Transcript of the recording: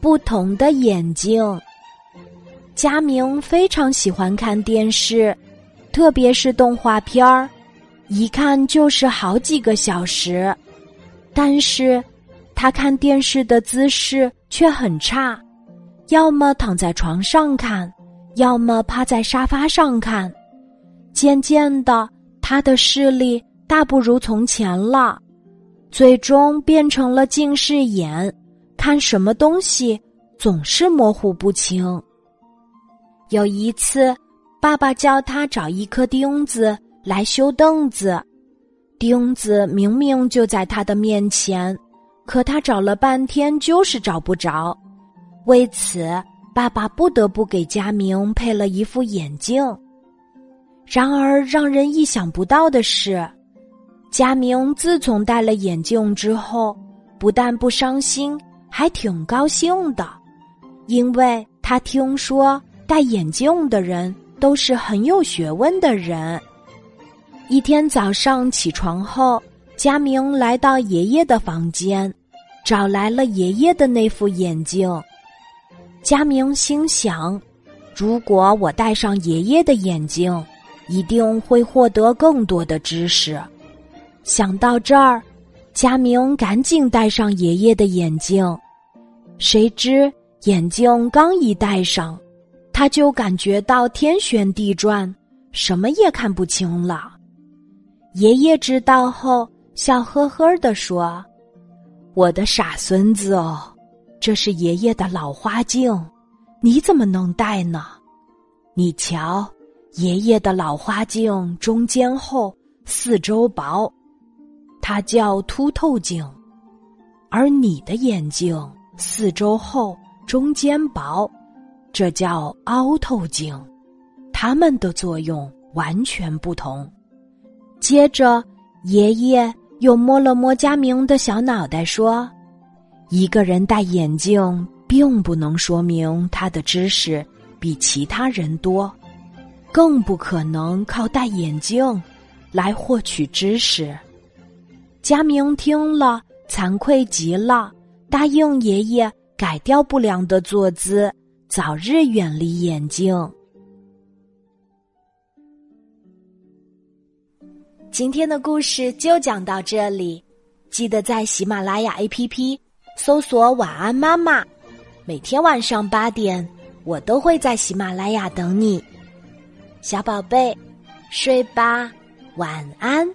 不同的眼睛。佳明非常喜欢看电视，特别是动画片儿，一看就是好几个小时。但是，他看电视的姿势却很差，要么躺在床上看，要么趴在沙发上看。渐渐的，他的视力大不如从前了，最终变成了近视眼，看什么东西总是模糊不清。有一次，爸爸叫他找一颗钉子来修凳子。钉子明明就在他的面前，可他找了半天就是找不着。为此，爸爸不得不给佳明配了一副眼镜。然而，让人意想不到的是，佳明自从戴了眼镜之后，不但不伤心，还挺高兴的，因为他听说戴眼镜的人都是很有学问的人。一天早上起床后，佳明来到爷爷的房间，找来了爷爷的那副眼镜。佳明心想：如果我戴上爷爷的眼镜，一定会获得更多的知识。想到这儿，佳明赶紧戴上爷爷的眼镜。谁知眼镜刚一戴上，他就感觉到天旋地转，什么也看不清了。爷爷知道后，笑呵呵地说：“我的傻孙子哦，这是爷爷的老花镜，你怎么能戴呢？你瞧，爷爷的老花镜中间厚，四周薄，它叫凸透镜；而你的眼镜四周厚，中间薄，这叫凹透镜。它们的作用完全不同。”接着，爷爷又摸了摸佳明的小脑袋，说：“一个人戴眼镜，并不能说明他的知识比其他人多，更不可能靠戴眼镜来获取知识。”佳明听了，惭愧极了，答应爷爷改掉不良的坐姿，早日远离眼睛。今天的故事就讲到这里，记得在喜马拉雅 APP 搜索“晚安妈妈”，每天晚上八点，我都会在喜马拉雅等你，小宝贝，睡吧，晚安。